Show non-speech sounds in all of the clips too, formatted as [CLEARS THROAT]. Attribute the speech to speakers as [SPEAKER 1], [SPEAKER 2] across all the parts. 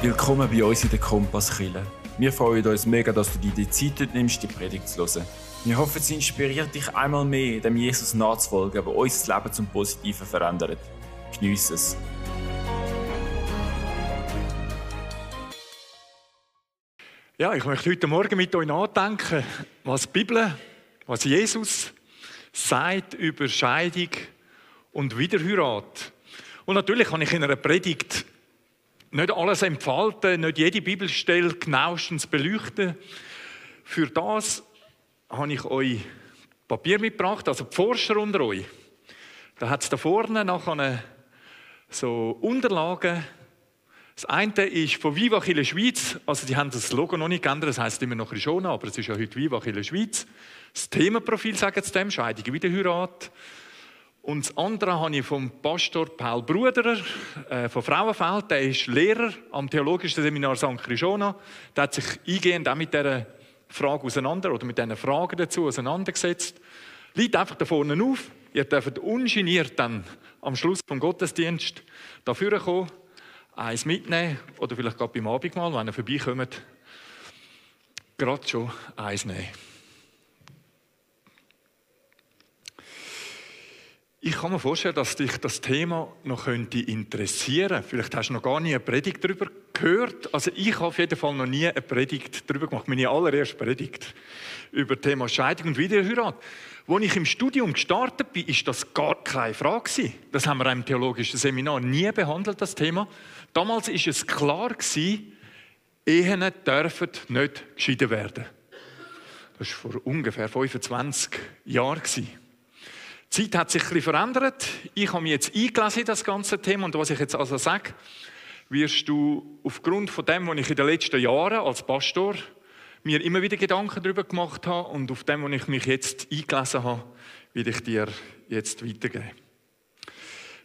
[SPEAKER 1] Willkommen bei uns in der Kompasskille. Wir freuen uns mega, dass du dir die Zeit nimmst, die Predigt zu hören. Wir hoffen, sie inspiriert dich einmal mehr, dem Jesus nachzufolgen, der unser Leben zum Positiven verändert. Geniess es.
[SPEAKER 2] Ja, ich möchte heute Morgen mit euch nachdenken, was die Bibel, was Jesus sagt über Scheidung und Wiederheirat. Und natürlich kann ich in einer Predigt nicht alles entfalten, nicht jede Bibelstelle genauestens beleuchten. Für das habe ich euch Papier mitgebracht, also die Forscher unter euch. Da hat es da vorne nachher so Unterlagen. Das eine ist von Viva Chile Schweiz, also die haben das Logo noch nicht geändert, das heißt immer noch schon, aber es ist ja heute Viva Chile Schweiz. Das Themenprofil sagen sie dem, Scheidung, Wiederheirat. Und das andere habe ich vom Pastor Paul Bruderer äh, von Frauenfeld. Der ist Lehrer am Theologischen Seminar St. Krishona. Der hat sich eingehend auch mit dieser Frage auseinander oder mit diesen Fragen dazu auseinandergesetzt. Liegt einfach da vorne auf. Ihr dürft ungeniert dann am Schluss vom Gottesdienst dafür kommen, eins mitnehmen oder vielleicht gerade beim Abendmahl, wenn ihr vorbeikommt, gerade schon eins nehmen. Ich kann mir vorstellen, dass dich das Thema noch könnte interessieren. Vielleicht hast du noch gar nie eine Predigt darüber gehört. Also ich habe auf jeden Fall noch nie eine Predigt darüber gemacht. Meine allererste Predigt über das Thema Scheidung und Wiederheirat. Als ich im Studium gestartet bin, ist das gar keine Frage Das haben wir im theologischen Seminar nie behandelt, das Thema. Damals ist es klar Ehen dürfen nicht geschieden werden. Das war vor ungefähr 25 Jahren. Die Zeit hat sich bisschen verändert. Ich habe mich jetzt eingelesen in das ganze Thema und was ich jetzt also sage, wirst du aufgrund von dem, was ich in den letzten Jahren als Pastor mir immer wieder Gedanken darüber gemacht habe und auf dem, was ich mich jetzt eingelesen habe, will ich dir jetzt weitergeben.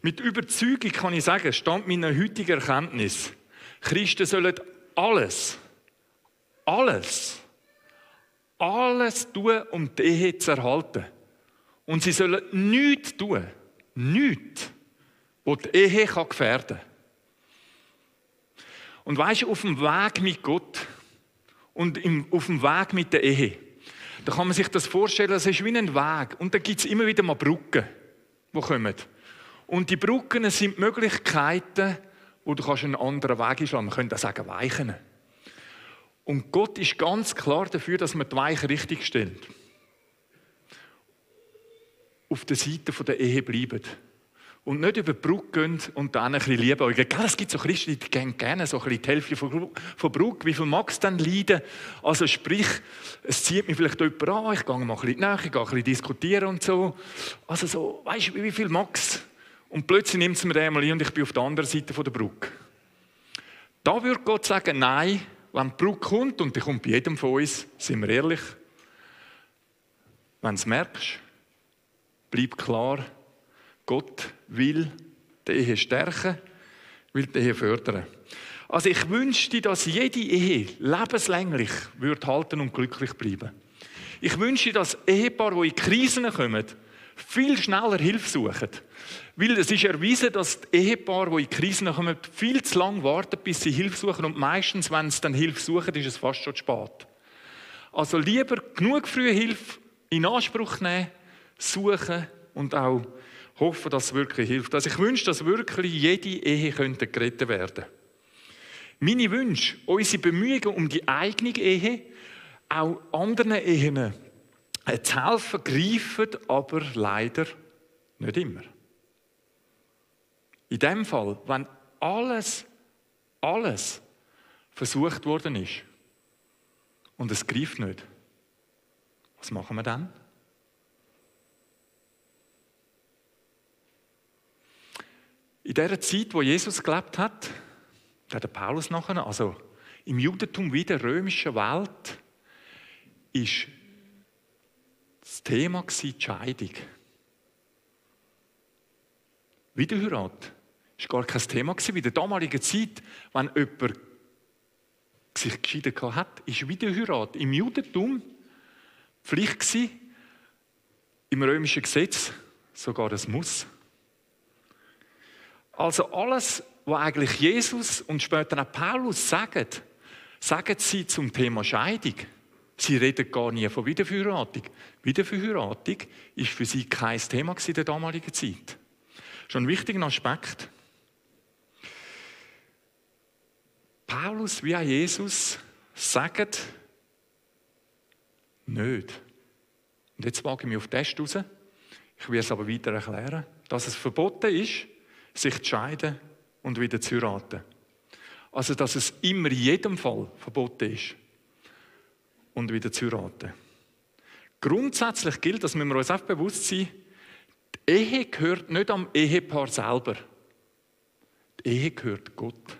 [SPEAKER 2] Mit Überzeugung kann ich sagen, stand meiner heutigen Erkenntnis, Christen sollen alles, alles, alles tun, um die Ehe zu erhalten. Und sie sollen nichts tun, nichts, was die Ehe gefährden kann. Und weißt du, auf dem Weg mit Gott und auf dem Weg mit der Ehe, da kann man sich das vorstellen, das ist wie ein Weg. Und da gibt es immer wieder mal Brücken, die kommen. Und die Brücken sind Möglichkeiten, wo du einen anderen Weg einschlagen Man könnte auch sagen, Weichen. Und Gott ist ganz klar dafür, dass man die Weichen richtig stellt auf der Seite der Ehe bleiben. Und nicht über die Brücke gehen und dann ein bisschen liebäugeln. Es gibt so Christen, die gehen gerne so ein die Hälfte von, von Brücke. Wie viel mag es dann leiden? Also sprich, es zieht mich vielleicht jemand an, ich gehe mal ein bisschen nach, ich gehe ein bisschen diskutieren und so. Also so, weißt du, wie viel mag es? Und plötzlich nimmt es mir den einmal ein und ich bin auf der anderen Seite der Brücke. Da würde Gott sagen, nein, wenn die Brücke kommt, und die kommt bei jedem von uns, sind wir ehrlich, wenn du es merkst, bleibt klar, Gott will die Ehe stärken, will die Ehe fördern. Also ich wünschte, dass jede Ehe lebenslänglich wird halten und glücklich bleiben. Ich wünsche, dass Ehepaare, die in Krisen kommen, viel schneller Hilfe suchen. Weil es ist erwiesen, dass die Ehepaare, die in Krisen kommen, viel zu lange warten, bis sie Hilfe suchen. Und meistens, wenn sie dann Hilfe suchen, ist es fast schon spät. Also lieber genug frühe Hilfe in Anspruch nehmen, suchen und auch hoffen, dass es wirklich hilft. Also ich wünsche, dass wirklich jede Ehe könnte gerettet werden Meine Wünsche, unsere Bemühungen um die eigene Ehe, auch anderen Ehen äh, zu helfen, greifen aber leider nicht immer. In dem Fall, wenn alles, alles versucht worden ist und es greift nicht, was machen wir dann? In der Zeit, wo Jesus gelebt hat, der Paulus nachher, also im Judentum wie der römischen Welt, ist das Thema die Scheidung. Wiederheirat war gar kein Thema in der damaligen Zeit, wenn jemand sich geschieden hat, ist Wiederheirat im Judentum Pflicht im römischen Gesetz sogar ein Muss. Also alles, was eigentlich Jesus und später auch Paulus sagen, sagen sie zum Thema Scheidung. Sie reden gar nie von Wiederverheiratung. Wiederverheiratung ist für sie kein Thema in der damaligen Zeit. Schon ein wichtiger Aspekt. Paulus wie auch Jesus sagen nicht. Und jetzt wage ich mich auf den Test raus. Ich will es aber weiter erklären, dass es verboten ist, sich zu scheiden und wieder zu heiraten. Also, dass es immer in jedem Fall verboten ist und wieder zu heiraten. Grundsätzlich gilt, dass wir uns auch bewusst sein, die Ehe gehört nicht am Ehepaar selber. Die Ehe gehört Gott.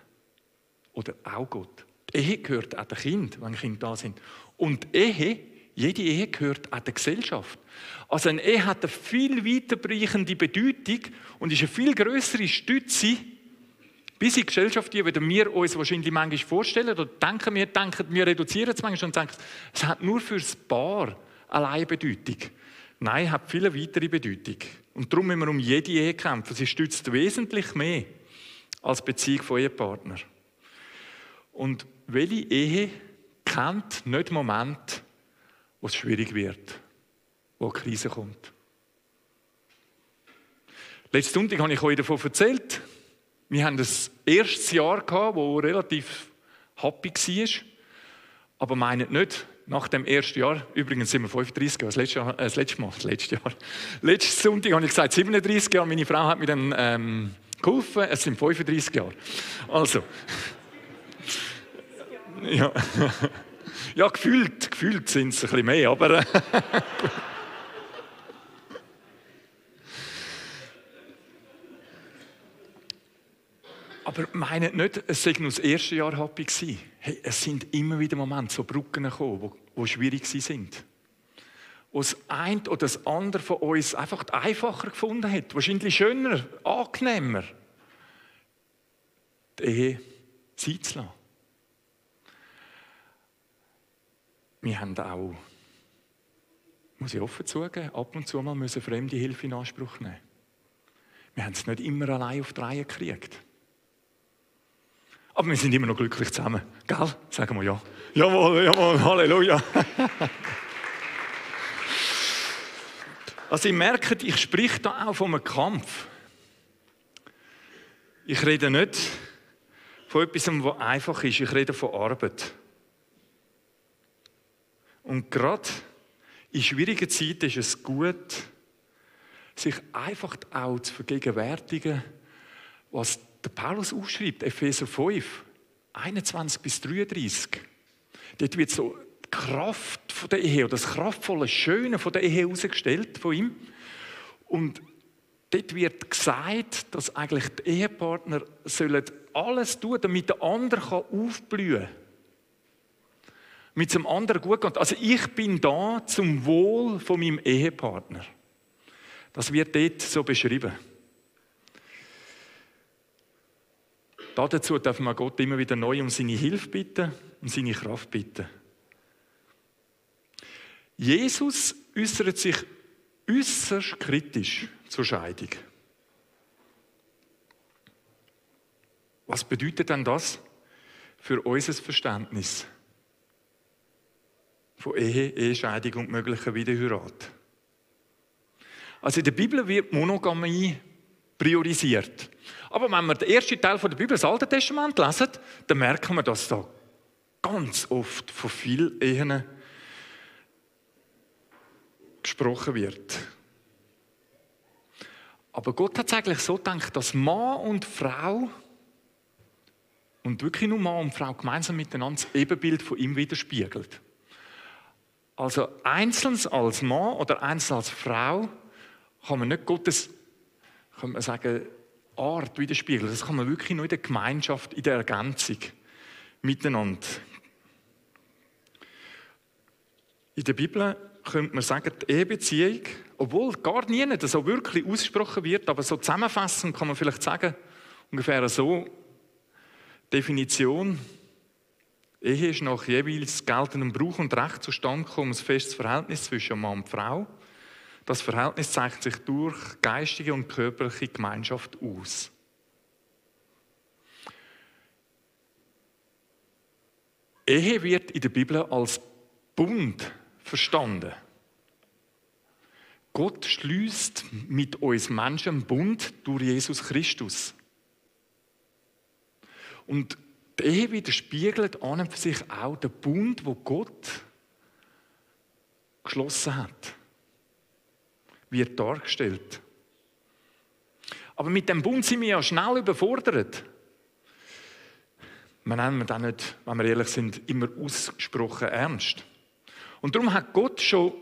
[SPEAKER 2] Oder auch Gott. Die Ehe gehört auch dem Kind, wenn Kinder da sind. Und Ehe, jede Ehe gehört auch der Gesellschaft. Also eine Ehe hat eine viel weiterreichende Bedeutung und ist eine viel größere Stütze bis in die Gesellschaft, die wir uns wahrscheinlich manchmal vorstellen oder denken wir, denken, wir reduzieren es manchmal und sagen, es hat nur für das Paar alleine Bedeutung. Nein, es hat viel weitere Bedeutung. Und darum müssen wir um jede Ehe kämpfen. Sie stützt wesentlich mehr als Beziehung von Ehepartnern. Und welche Ehe kennt nicht Moment, wo es schwierig wird, wo eine Krise kommt? Letzten Sonntag habe ich euch davon erzählt. Wir haben das erste Jahr gehabt, wo relativ happy war. Aber meint nicht, nach dem ersten Jahr, übrigens sind wir 35 Jahre, das letzte, Jahr, äh, das letzte Mal, das letzte Jahr. Letztes Sonntag habe ich gesagt 37 Jahre, meine Frau hat mir dann ähm, geholfen, es sind 35 Jahre. Also, [LAUGHS] ja, ja gefühlt, gefühlt sind es ein bisschen mehr, aber... Äh, [LAUGHS] Aber meint nicht, es sei nur das erste Jahr happy gewesen. Hey, es sind immer wieder Momente, so Brücken gekommen, wo, wo schwierig sind. Wo das eine oder das andere von uns einfach einfacher gefunden hat. Wahrscheinlich schöner, angenehmer. Die Ehe Zeit zu lassen. Wir haben auch, muss ich offen zugeben, ab und zu mal müssen fremde Hilfe in Anspruch nehmen. Wir haben es nicht immer allein auf die Reihe gekriegt. Aber wir sind immer noch glücklich zusammen. Gell? Sagen wir ja. Jawohl, jawohl, Halleluja. also, ihr merkt, ich spreche da auch von einem Kampf. Ich rede nicht von etwas, was einfach ist. Ich rede von Arbeit. Und gerade in schwierigen Zeiten ist es gut, sich einfach auch zu vergegenwärtigen, was der Paulus ausschreibt, Epheser 5, 21 bis 33. Dort wird so die Kraft von der Ehe oder das kraftvolle Schöne von der Ehe herausgestellt von ihm. Und dort wird gesagt, dass eigentlich die Ehepartner sollen alles tun, damit der andere aufblühen kann. Mit dem anderen gut geht. Also ich bin da zum Wohl von meinem Ehepartner. Das wird dort so beschrieben. Dazu darf man Gott immer wieder neu um seine Hilfe bitten und seine Kraft bitten. Jesus äußert sich äußerst kritisch zur Scheidung. Was bedeutet denn das für unser Verständnis von Ehe, Ehescheidung und möglicher Wiederheirat? Also in der Bibel wird Monogamie priorisiert. Aber wenn wir den ersten Teil der Bibel, das Alte Testament, lesen, dann merken wir, dass da ganz oft von vielen Ehen gesprochen wird. Aber Gott hat es eigentlich so gedacht, dass Mann und Frau und wirklich nur Mann und Frau gemeinsam miteinander das Ebenbild von ihm widerspiegelt. Also einzeln als Mann oder einzeln als Frau kann man nicht Gottes kann man sagen, Art widerspiegeln. Das kann man wirklich nur in der Gemeinschaft, in der Ergänzung miteinander. In der Bibel könnte man sagen, die Ehebeziehung, obwohl gar nie so wirklich ausgesprochen wird, aber so zusammenfassend kann man vielleicht sagen, ungefähr so, Definition, Ehe ist nach jeweils geltendem Brauch und Recht zustande gekommen, ein festes Verhältnis zwischen Mann und Frau. Das Verhältnis zeigt sich durch geistige und körperliche Gemeinschaft aus. Ehe wird in der Bibel als Bund verstanden. Gott schließt mit uns Menschen Bund durch Jesus Christus. Und die Ehe widerspiegelt an und für sich auch den Bund, wo Gott geschlossen hat. Wird dargestellt. Aber mit dem Bund sind wir ja schnell überfordert. Wir nehmen das nicht, wenn wir ehrlich sind, immer ausgesprochen ernst. Und darum hat Gott schon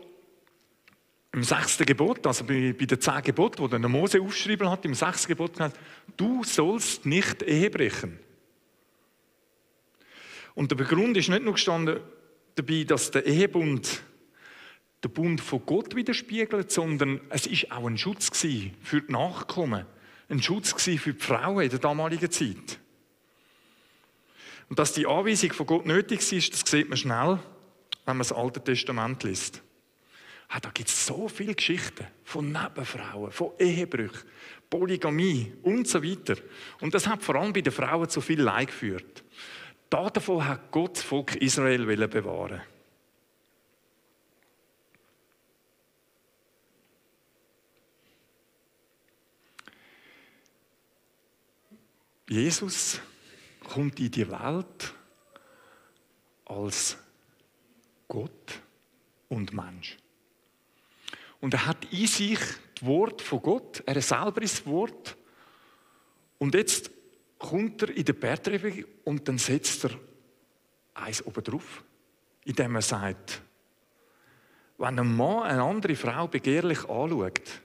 [SPEAKER 2] im sechsten Gebot, also bei, bei den zehn Geboten, wo der Mose aufgeschrieben hat, im sechsten Gebot gesagt, du sollst nicht Ehe brechen. Und der Begrund ist nicht nur gestanden dabei, dass der Ehebund den Bund von Gott widerspiegelt, sondern es ist auch ein Schutz für die Nachkommen, ein Schutz für die Frauen in der damaligen Zeit. Und dass die Anweisung von Gott nötig ist, das sieht man schnell, wenn man das Alte Testament liest. Ah, da gibt es so viele Geschichten von Nebenfrauen, von Ehebrüchen, Polygamie und so weiter. Und das hat vor allem bei den Frauen zu viel Leid geführt. Davon hat Gott das Volk Israel bewahren. Jesus kommt in die Welt als Gott und Mensch. Und er hat in sich das Wort von Gott, er selber ist das Wort. Und jetzt kommt er in der Bergtreffung und dann setzt er eins oben drauf, indem er sagt, wenn ein Mann eine andere Frau begehrlich anschaut,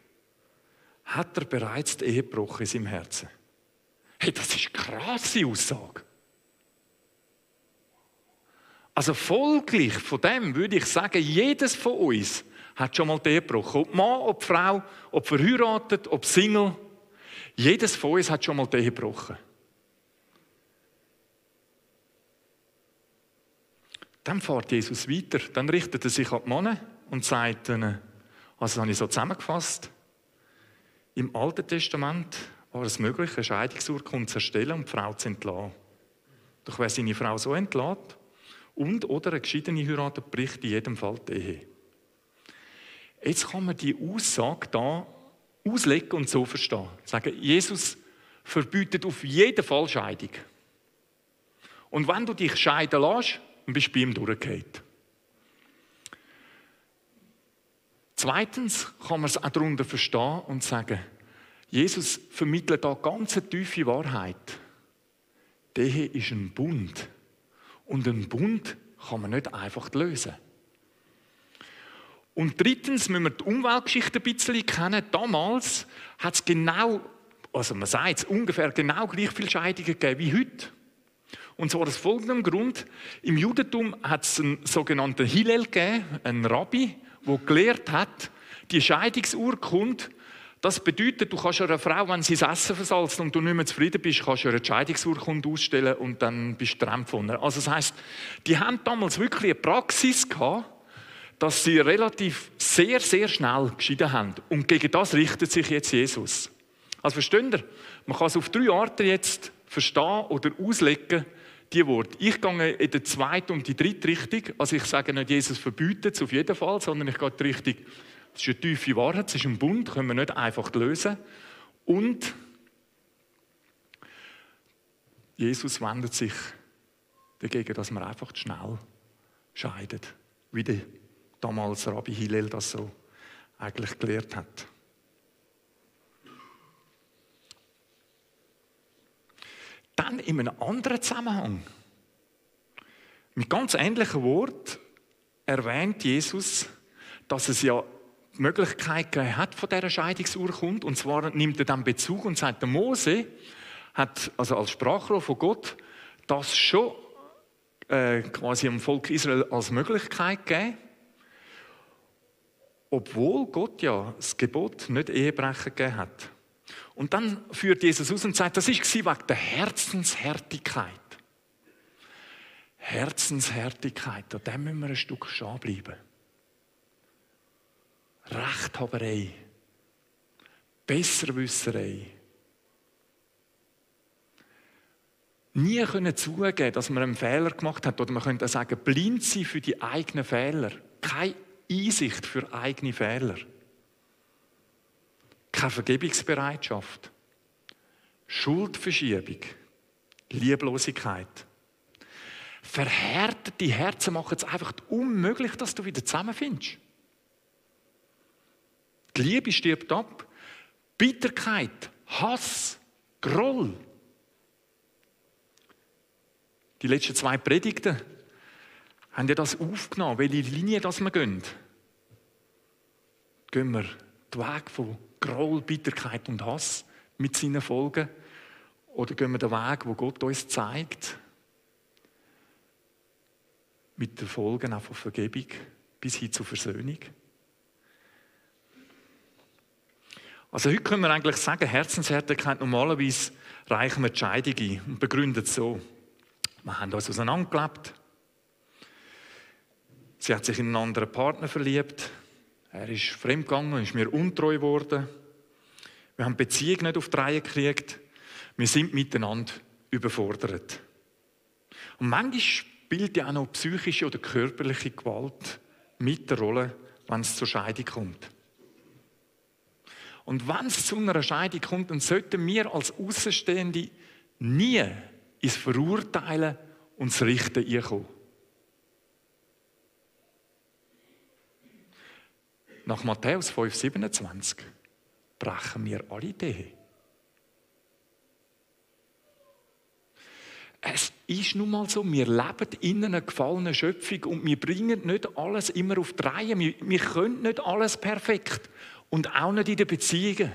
[SPEAKER 2] hat er bereits die Ehebruch in seinem Herzen. Hey, das ist eine krasse Aussage. Also folglich von dem würde ich sagen, jedes von uns hat schon mal die Ehe gebrochen. Ob Mann, ob Frau, ob verheiratet, ob Single. Jedes von uns hat schon mal Ehe gebrochen. Dann fährt Jesus weiter. Dann richtet er sich an die Männer und sagt ihnen, also das habe ich so zusammengefasst, im Alten Testament war es möglich, eine Scheidungsurkunde zu erstellen und die Frau zu entlassen. Doch wer seine Frau so entlässt und oder eine geschiedene Heirat bricht in jedem Fall die Ehe. Jetzt kann man die Aussage da auslegen und so verstehen. Sagen, Jesus verbietet auf jeden Fall Scheidung. Und wenn du dich scheiden lässt, dann bist bei ihm durchgefallen. Zweitens kann man es auch darunter verstehen und sagen, Jesus vermittelt da ganz eine tiefe Wahrheit. Der ist ein Bund. Und ein Bund kann man nicht einfach lösen. Und drittens müssen wir die Umweltgeschichte ein bisschen kennen. Damals hat es genau, also man sagt es, ungefähr genau gleich viele Scheidungen gegeben wie heute. Und zwar aus folgendem Grund. Im Judentum hat es einen sogenannten Hillel gegeben, einen Rabbi, der gelehrt hat, die Scheidungsurkunde das bedeutet, du kannst einer Frau, wenn sie das Essen versalzt und du nicht mehr zufrieden bist, kannst du eine Entscheidungsurkunde ausstellen und dann bist du getrennt von ihr. Also das heißt, die haben damals wirklich eine Praxis gehabt, dass sie relativ sehr, sehr schnell geschieden haben. Und gegen das richtet sich jetzt Jesus. Also versteht ihr? Man kann es auf drei Arten jetzt verstehen oder auslegen, die Worte. Ich gehe in die zweite und die dritte Richtung. Also ich sage nicht, Jesus verbietet es auf jeden Fall, sondern ich gehe die Richtung, das ist eine tiefe Wahrheit, es ist ein Bund, können wir nicht einfach lösen. Und Jesus wendet sich dagegen, dass man einfach schnell scheidet, wie der damals Rabbi Hillel das so eigentlich gelehrt hat. Dann in einem anderen Zusammenhang, mit ganz ähnlichen Worten, erwähnt Jesus, dass es ja die Möglichkeit hat von dieser Scheidungsurkunde. Und zwar nimmt er dann Bezug und sagt, der Mose hat, also als Sprachrohr von Gott, das schon äh, quasi dem Volk Israel als Möglichkeit gegeben. Obwohl Gott ja das Gebot nicht Ehebrechen gegeben hat. Und dann führt Jesus aus und sagt, das ist wegen der Herzenshärtigkeit. Herzenshärtigkeit, an dem müssen wir ein Stück stehen bleiben. Rechthaberei, Besserwisserei. nie können zugeben, dass man einen Fehler gemacht hat. Oder man könnte sagen, blind sein für die eigenen Fehler. Keine Einsicht für eigene Fehler. Keine Vergebungsbereitschaft. Schuldverschiebung. Lieblosigkeit. Verhärtete Herzen machen es einfach unmöglich, dass du wieder zusammenfindest. Die Liebe stirbt ab. Bitterkeit, Hass, Groll. Die letzten zwei Predigten haben ja das aufgenommen, welche Linie das wir gehen. Gehen wir den Weg von Groll, Bitterkeit und Hass mit seinen Folgen? Oder gehen wir den Weg, wo Gott uns zeigt, mit den Folgen auch von Vergebung bis hin zur Versöhnung? Also heute können wir eigentlich sagen, Herzenshärtigkeit normalerweise reichen wir die Scheidung ein und begründet so. Wir haben uns auseinandergelebt. Sie hat sich in einen anderen Partner verliebt. Er ist fremdgegangen, ist mir untreu geworden. Wir haben die Beziehung nicht auf die Reihe gekriegt. Wir sind miteinander überfordert. Und manchmal spielt ja auch noch psychische oder körperliche Gewalt mit der Rolle, wenn es zur Scheidung kommt. Und wenn es zu einer Scheidung kommt, dann sollten wir als Außenstehende nie ins Verurteilen und das Richten einkommen. Nach Matthäus 5,27 brechen wir alle Ideen. Es ist nun mal so, wir leben in einer gefallenen Schöpfung und wir bringen nicht alles immer auf die Reihe. Wir, wir können nicht alles perfekt. Und auch nicht in den Beziehungen.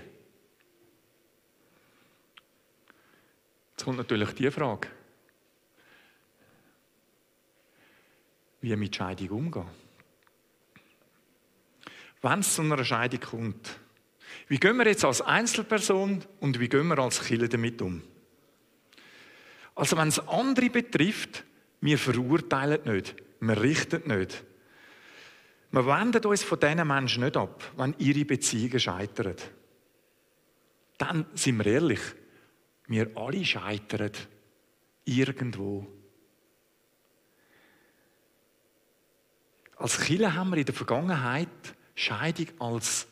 [SPEAKER 2] Jetzt kommt natürlich die Frage, wie mit Scheidung umgehen. Wenn es zu einer Scheidung kommt, wie gehen wir jetzt als Einzelperson und wie gehen wir als Killer damit um? Also wenn es andere betrifft, wir verurteilen nicht, wir richten nicht, wir wenden uns von diesen Menschen nicht ab, wenn ihre Beziehungen scheitern. Dann sind wir ehrlich, wir alle scheitern irgendwo. Als Kinder haben wir in der Vergangenheit Scheidung als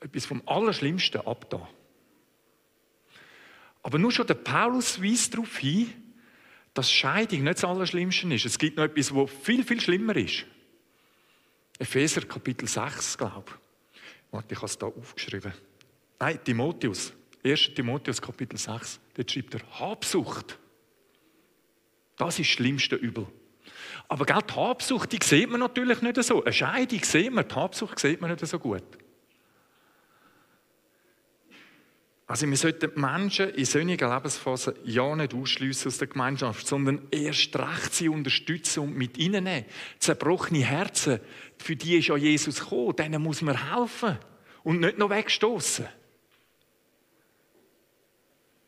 [SPEAKER 2] etwas vom Allerschlimmsten abgetan. Aber nur schon der Paulus weist darauf hin, dass Scheidung nicht das Allerschlimmste ist. Es gibt noch etwas, was viel, viel schlimmer ist. Epheser Kapitel 6, glaube ich. Warte, ich habe es hier aufgeschrieben. Nein, Timotheus. 1. Timotheus Kapitel 6. Dort schreibt er Habsucht. Das ist das schlimmste Übel. Aber gell, die Habsucht, die sieht man natürlich nicht so. Eine Scheidung sieht man, die Habsucht sieht man nicht so gut. Also wir sollten Menschen in solchen Lebensphasen ja nicht ausschliessen aus der Gemeinschaft, sondern erst recht sie unterstützen und mit ihnen nehmen. Zerbrochene Herzen, für die ist ja Jesus gekommen, denen muss man helfen und nicht noch wegstoßen.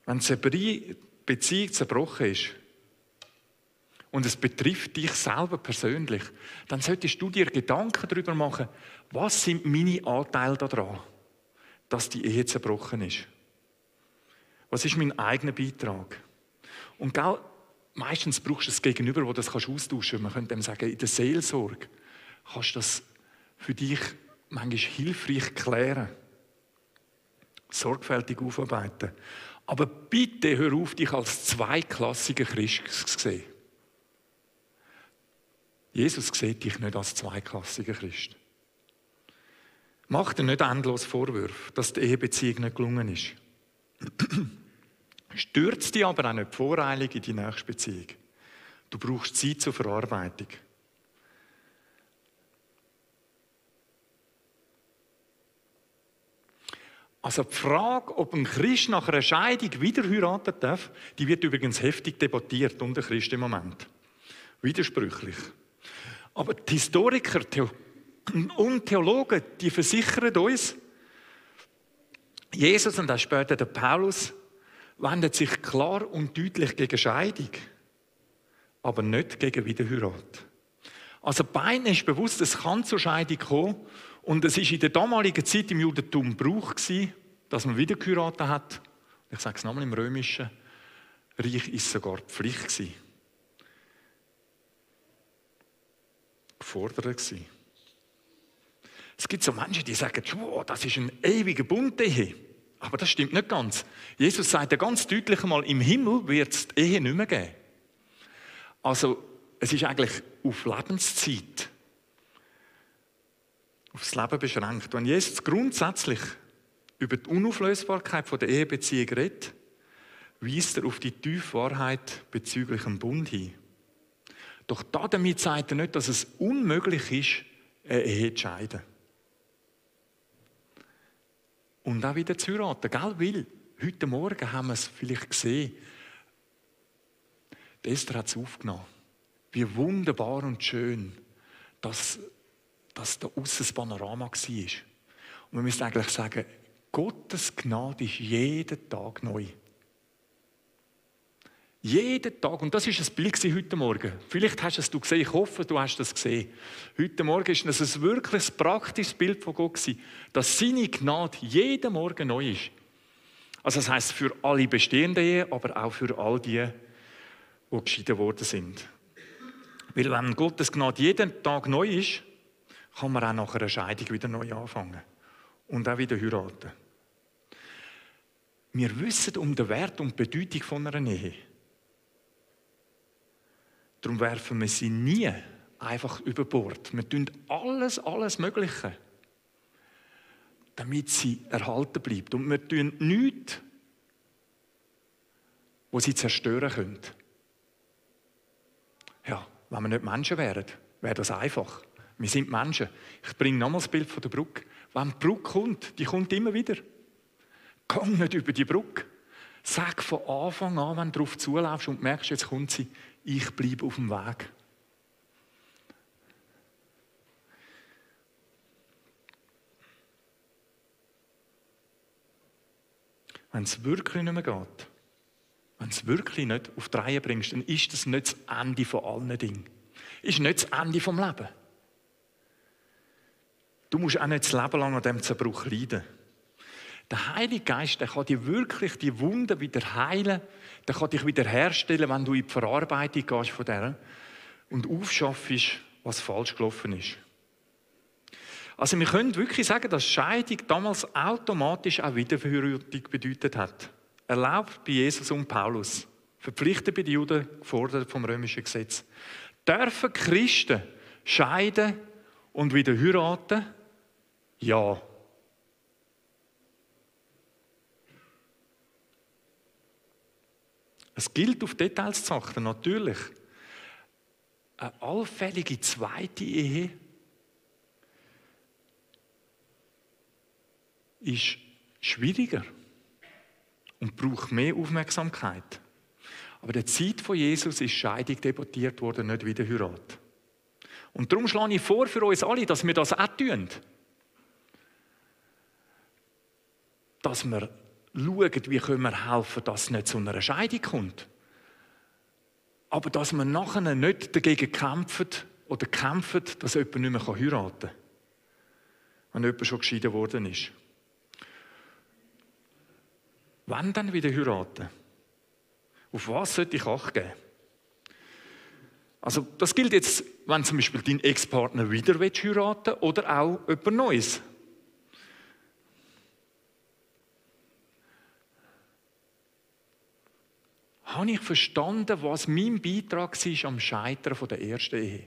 [SPEAKER 2] Wenn eine Beziehung zerbrochen ist und es betrifft dich selber persönlich, dann solltest du dir Gedanken darüber machen, was sind meine Anteile daran, dass die Ehe zerbrochen ist. Was ist mein eigener Beitrag? Und gell, meistens brauchst du es Gegenüber, wo das kannst austauschen kannst. Man könnte dem sagen, in der Seelsorge kannst du das für dich manchmal hilfreich klären. Sorgfältig aufarbeiten. Aber bitte hör auf, dich als zweiklassiger Christ zu sehen. Jesus sieht dich nicht als zweiklassiger Christ. Mach dir nicht endlos Vorwürfe, dass die Ehebeziehung nicht gelungen ist. [CLEARS THROAT] Stürzt dich aber auch nicht voreilig in die nächste Beziehung. Du brauchst Zeit zur Verarbeitung. Also die Frage, ob ein Christ nach einer Scheidung wieder heiraten darf, die wird übrigens heftig debattiert unter Christen im Moment. Widersprüchlich. Aber die Historiker und Theologen, die versichern uns, Jesus und auch später der Paulus wendet sich klar und deutlich gegen Scheidung, aber nicht gegen Wiederheirat. Also beiden ist bewusst, es kann zur Scheidung kommen und es ist in der damaligen Zeit im Judentum Brauch gewesen, dass man wieder hat. Ich sage es nochmal im Römischen. Reich ist sogar Pflicht gewesen. Gefordert gewesen. Es gibt so Menschen, die sagen, das ist ein ewiger Bund, Ehe. Aber das stimmt nicht ganz. Jesus sagt ja ganz deutlich einmal, im Himmel wird es die Ehe nicht mehr geben. Also, es ist eigentlich auf Lebenszeit, aufs Leben beschränkt. Wenn Jesus grundsätzlich über die Unauflösbarkeit der Ehebeziehung redet, weist er auf die tiefe Wahrheit bezüglich dem Bund hin. Doch damit sagt er nicht, dass es unmöglich ist, eine Ehe zu scheiden. Und auch wieder zu heiraten, gell? Weil heute Morgen haben wir es vielleicht gesehen. Die Esther hat es aufgenommen. Wie wunderbar und schön, dass, dass da aussen das Panorama war. Und wir müssen eigentlich sagen, Gottes Gnade ist jeden Tag neu. Jeden Tag. Und das ist ein Bild heute Morgen. Vielleicht hast du es gesehen. Ich hoffe, du hast es gesehen. Heute Morgen ist es ein wirklich praktisches Bild von Gott dass seine Gnade jeden Morgen neu ist. Also das heißt für alle bestehenden Ehen, aber auch für all die, die geschieden worden sind. Weil wenn Gottes Gnade jeden Tag neu ist, kann man auch nach einer Scheidung wieder neu anfangen. Und auch wieder heiraten. Wir wissen um den Wert und die Bedeutung einer Ehe. Darum werfen wir sie nie einfach über Bord. Wir tun alles, alles Mögliche, damit sie erhalten bleibt. Und wir tun nichts, wo sie zerstören können. Ja, wenn wir nicht Menschen wären, wäre das einfach. Wir sind Menschen. Ich bringe nochmals das Bild von der Brücke. Wenn die Brücke kommt, die kommt immer wieder. Komm nicht über die Brücke. Sag von Anfang an, wenn du darauf zulaufst und merkst, jetzt kommt sie, ich bleibe auf dem Weg. Wenn es wirklich nicht mehr geht, wenn es wirklich nicht auf die Reihe bringst, dann ist das nicht das Ende von allen Dingen. Ist nicht das Ende vom Leben. Du musst auch nicht das Leben lang an diesem Zerbruch leiden. Der Heilige Geist, der kann dir wirklich die Wunden wieder heilen, der kann dich wieder herstellen, wenn du in die Verarbeitung gehst von der und aufschaffst, was falsch gelaufen ist. Also wir können wirklich sagen, dass Scheidung damals automatisch auch Wiederverheiratung bedeutet hat. Erlaubt bei Jesus und Paulus, verpflichtet bei den Juden, gefordert vom römischen Gesetz. Dürfen Christen scheiden und wieder heiraten? Ja. Es gilt auf Details zu achten, natürlich. Eine allfällige zweite Ehe ist schwieriger und braucht mehr Aufmerksamkeit. Aber der Zeit von Jesus ist Scheidung debattiert worden, nicht wieder Heirat. Und darum schlage ich vor für uns alle, dass wir das auch tun. Dass wir schauen, wie können wir helfen, dass es nicht zu einer Scheidung kommt. Aber dass wir nachher nicht dagegen kämpfen oder kämpfen, dass jemand nicht mehr heiraten kann. Wenn jemand schon geschieden worden ist. Wann dann wieder heiraten? Auf was sollte ich Acht geben? Also, das gilt jetzt, wenn zum Beispiel dein Ex-Partner wieder heiraten oder auch jemand Neues. Habe ich verstanden, was mein Beitrag war am Scheitern der ersten Ehe.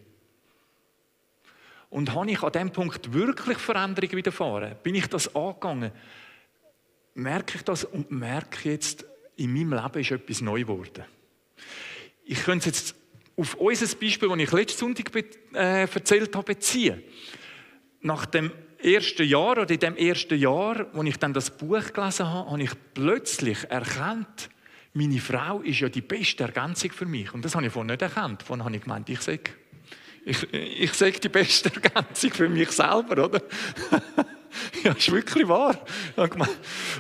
[SPEAKER 2] Und habe ich an diesem Punkt wirklich Veränderungen widerfahren? Bin ich das angegangen? Merke ich das und merke jetzt, in meinem Leben ist etwas neu geworden. Ich könnte es jetzt auf unser Beispiel, das ich letzten Sonntag äh, erzählt habe, beziehen. Nach dem ersten Jahr oder in dem ersten Jahr, als ich dann das Buch gelesen habe, habe ich plötzlich erkannt, meine Frau ist ja die beste Ergänzung für mich. Und das habe ich vorhin nicht erkannt. Vorhin habe ich gemeint, ich sage, ich, ich sage die beste [LAUGHS] Ergänzung für mich selber, oder? [LAUGHS] ja, ist wirklich wahr.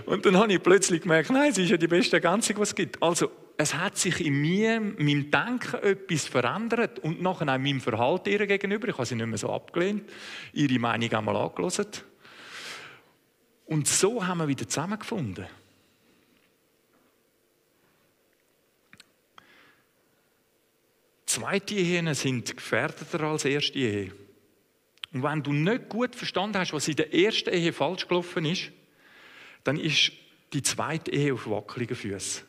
[SPEAKER 2] Und dann habe ich plötzlich gemerkt, nein, sie ist ja die beste Ergänzung, was es gibt. Also, es hat sich in mir, in meinem Denken etwas verändert und nachher auch in meinem Verhalten ihr gegenüber. Ich habe sie nicht mehr so abgelehnt, ihre Meinung einmal angelassen. Und so haben wir wieder zusammengefunden. Zweite Ehen sind gefährdeter als erste Ehe. Und wenn du nicht gut verstanden hast, was in der ersten Ehe falsch gelaufen ist, dann ist die zweite Ehe auf wackeligen Füßen.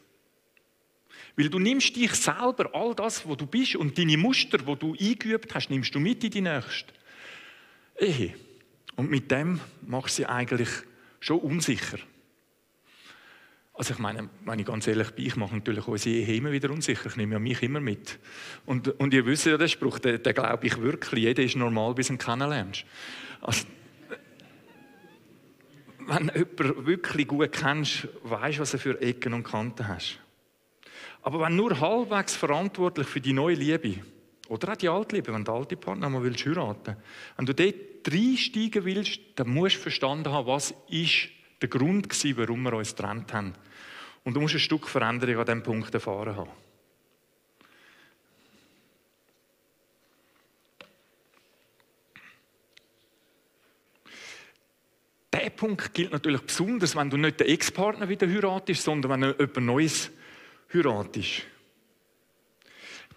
[SPEAKER 2] Weil du nimmst dich selber, all das, wo du bist und deine Muster, wo du eingeübt hast, nimmst du mit in die nächste Ehe. Und mit dem machst du sie eigentlich schon unsicher. Also ich meine, wenn ich ganz ehrlich bin, ich mache natürlich unsere Ehe immer wieder unsicher. Ich nehme ja mich immer mit. Und, und ihr wisst ja den Spruch, den, den glaube ich wirklich. Jeder ist normal, bis du ihn kennenlernst. Also, wenn jemanden wirklich gut kennst, weißt du, was er für Ecken und Kanten hast. Aber wenn nur halbwegs verantwortlich für die neue Liebe oder auch die alte Liebe, wenn du alte Partner mal willst wenn du dort reinsteigen willst, dann musst du verstanden haben, was ist der Grund war, warum wir uns getrennt haben. Und du musst ein Stück Veränderung an diesem Punkt erfahren haben. Der Punkt gilt natürlich besonders, wenn du nicht den Ex-Partner wieder heiratest, sondern wenn du jemand Neues heiratest.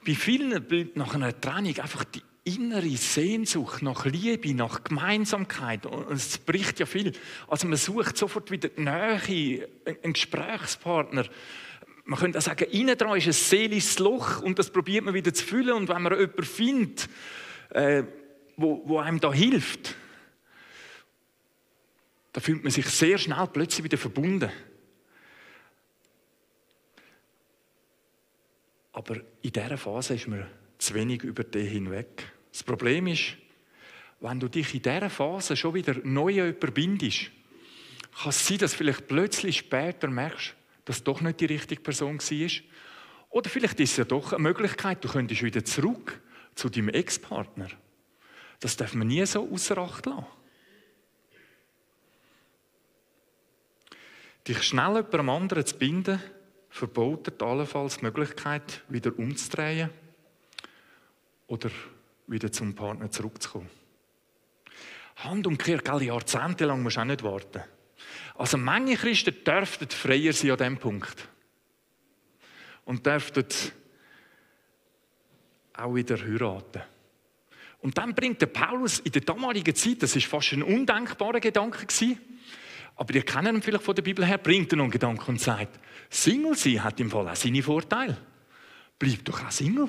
[SPEAKER 2] Bei vielen bleibt nach einer Trennung einfach die innere Sehnsucht nach Liebe, nach Gemeinsamkeit. Und es bricht ja viel. Also man sucht sofort wieder die Nähe, einen Gesprächspartner. Man könnte auch sagen, innen dran ist ein seelisches Loch und das probiert man wieder zu füllen. Und wenn man jemanden findet, äh, wo, wo einem da hilft, da fühlt man sich sehr schnell plötzlich wieder verbunden. Aber in dieser Phase ist man zu wenig über den hinweg. Das Problem ist, wenn du dich in dieser Phase schon wieder neu überbindest, kann es sein, dass du vielleicht plötzlich später merkst, dass doch nicht die richtige Person war. Oder vielleicht ist es ja doch eine Möglichkeit, du könntest wieder zurück zu deinem Ex-Partner. Das darf man nie so außer Acht lassen. Dich schnell jemandem anderen zu binden, verbietet allenfalls die Möglichkeit, wieder umzudrehen oder wieder zum Partner zurückzukommen. Handumkehrt, gell, jahrzehntelang musst du auch nicht warten. Also manche Christen dürften freier sein an diesem Punkt. Und dürften auch wieder heiraten. Und dann bringt der Paulus in der damaligen Zeit, das ist fast ein undenkbarer Gedanke gewesen, aber ihr kennt ihn vielleicht von der Bibel her, bringt er noch einen Gedanken und sagt, Single sein hat im Fall auch seine Vorteile. Bleib doch auch Single.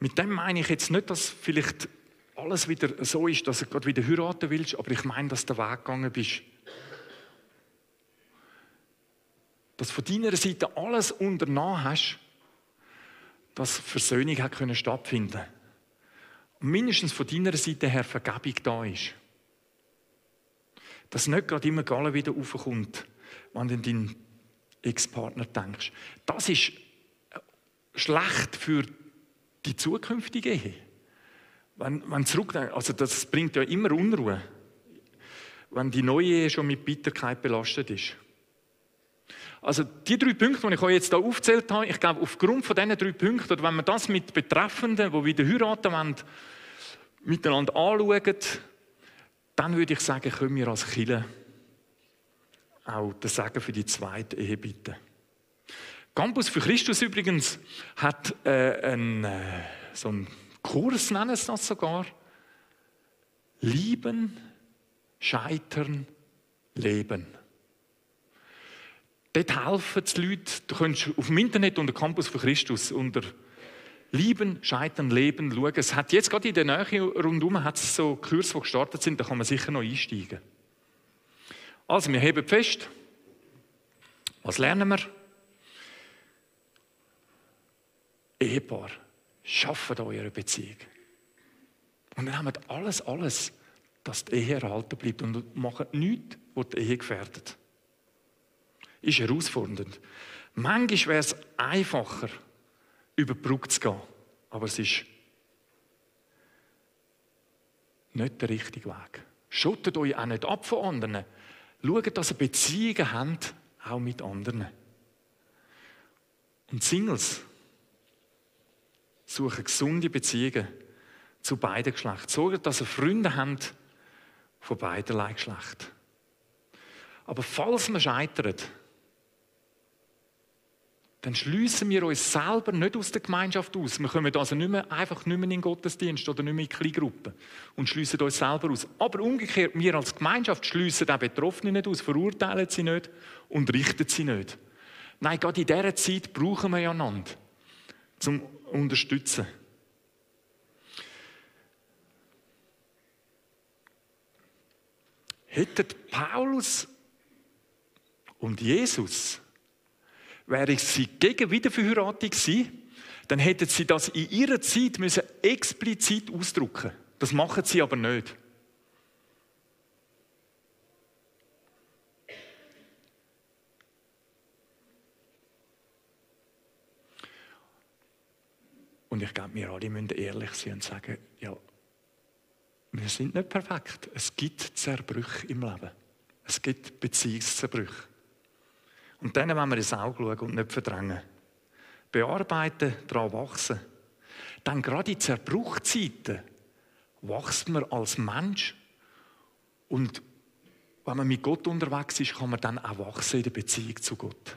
[SPEAKER 2] Mit dem meine ich jetzt nicht, dass vielleicht alles wieder so ist, dass du gerade wieder heiraten willst, aber ich meine, dass du den Weg gegangen bist. Dass von deiner Seite alles unternommen hast, dass Versöhnung hat können stattfinden und mindestens von deiner Seite her Vergebung da ist. Dass nicht gerade immer Galle wieder aufkommt, wenn du an deinen Ex-Partner denkst. Das ist schlecht für die zukünftige Ehe. Wenn, wenn zurück, also das bringt ja immer Unruhe, wenn die neue Ehe schon mit Bitterkeit belastet ist. Also die drei Punkte, die ich euch jetzt hier aufgezählt habe, ich glaube, aufgrund von diesen drei Punkten, oder wenn man das mit Betreffenden, die wieder heiraten wollen, miteinander anschauen, dann würde ich sagen, können wir als Killer auch das Sagen für die zweite Ehe bitten. Campus für Christus übrigens hat äh, einen, äh, so einen Kurs, nennen sie das sogar. Lieben, Scheitern, Leben. Dort helfen die Leute, du kannst auf dem Internet unter Campus für Christus unter Lieben, Scheitern, Leben schauen. Es hat jetzt gerade in der Nähe rundherum hat es so Kurse, die gestartet sind, da kann man sicher noch einsteigen. Also, wir heben fest. Was lernen wir? Ehepaar, schafft eure Beziehung. Und dann haben alles, alles, dass die Ehe erhalten bleibt und macht nichts, was die Ehe gefährdet. Ist herausfordernd. Manchmal wäre es einfacher, über die Brücke zu gehen, aber es ist nicht der richtige Weg. Schottet euch auch nicht ab von anderen. Schaut, dass ihr Beziehungen habt, auch mit anderen. Und Singles, suchen gesunde Beziehungen zu beiden Geschlechtern. Sorgen, dass sie Freunde haben von beiderlei Geschlecht. Aber falls wir scheitern, dann schließen wir uns selber nicht aus der Gemeinschaft aus. Wir kommen also nicht mehr, einfach nicht mehr in den Gottesdienst oder nicht mehr in Kleingruppen und schließen uns selber aus. Aber umgekehrt, wir als Gemeinschaft schließen auch Betroffene nicht aus, verurteilen sie nicht und richten sie nicht. Nein, gerade in dieser Zeit brauchen wir einander zum Unterstützen. Hätten Paulus und Jesus wäre sie gegen Wiederverheiratung gewesen, dann hätten sie das in ihrer Zeit müssen explizit ausdrücken. Das machen sie aber nicht. Und ich glaube, wir alle müssen ehrlich sein und sagen, ja, wir sind nicht perfekt. Es gibt Zerbrüche im Leben. Es gibt Beziehungszerbrüche. Und dann wollen wir ins Auge schauen und nicht verdrängen. Bearbeiten, daran wachsen. Dann gerade in Zerbruchzeiten wächst man als Mensch. Und wenn man mit Gott unterwegs ist, kann man dann auch wachsen in der Beziehung zu Gott.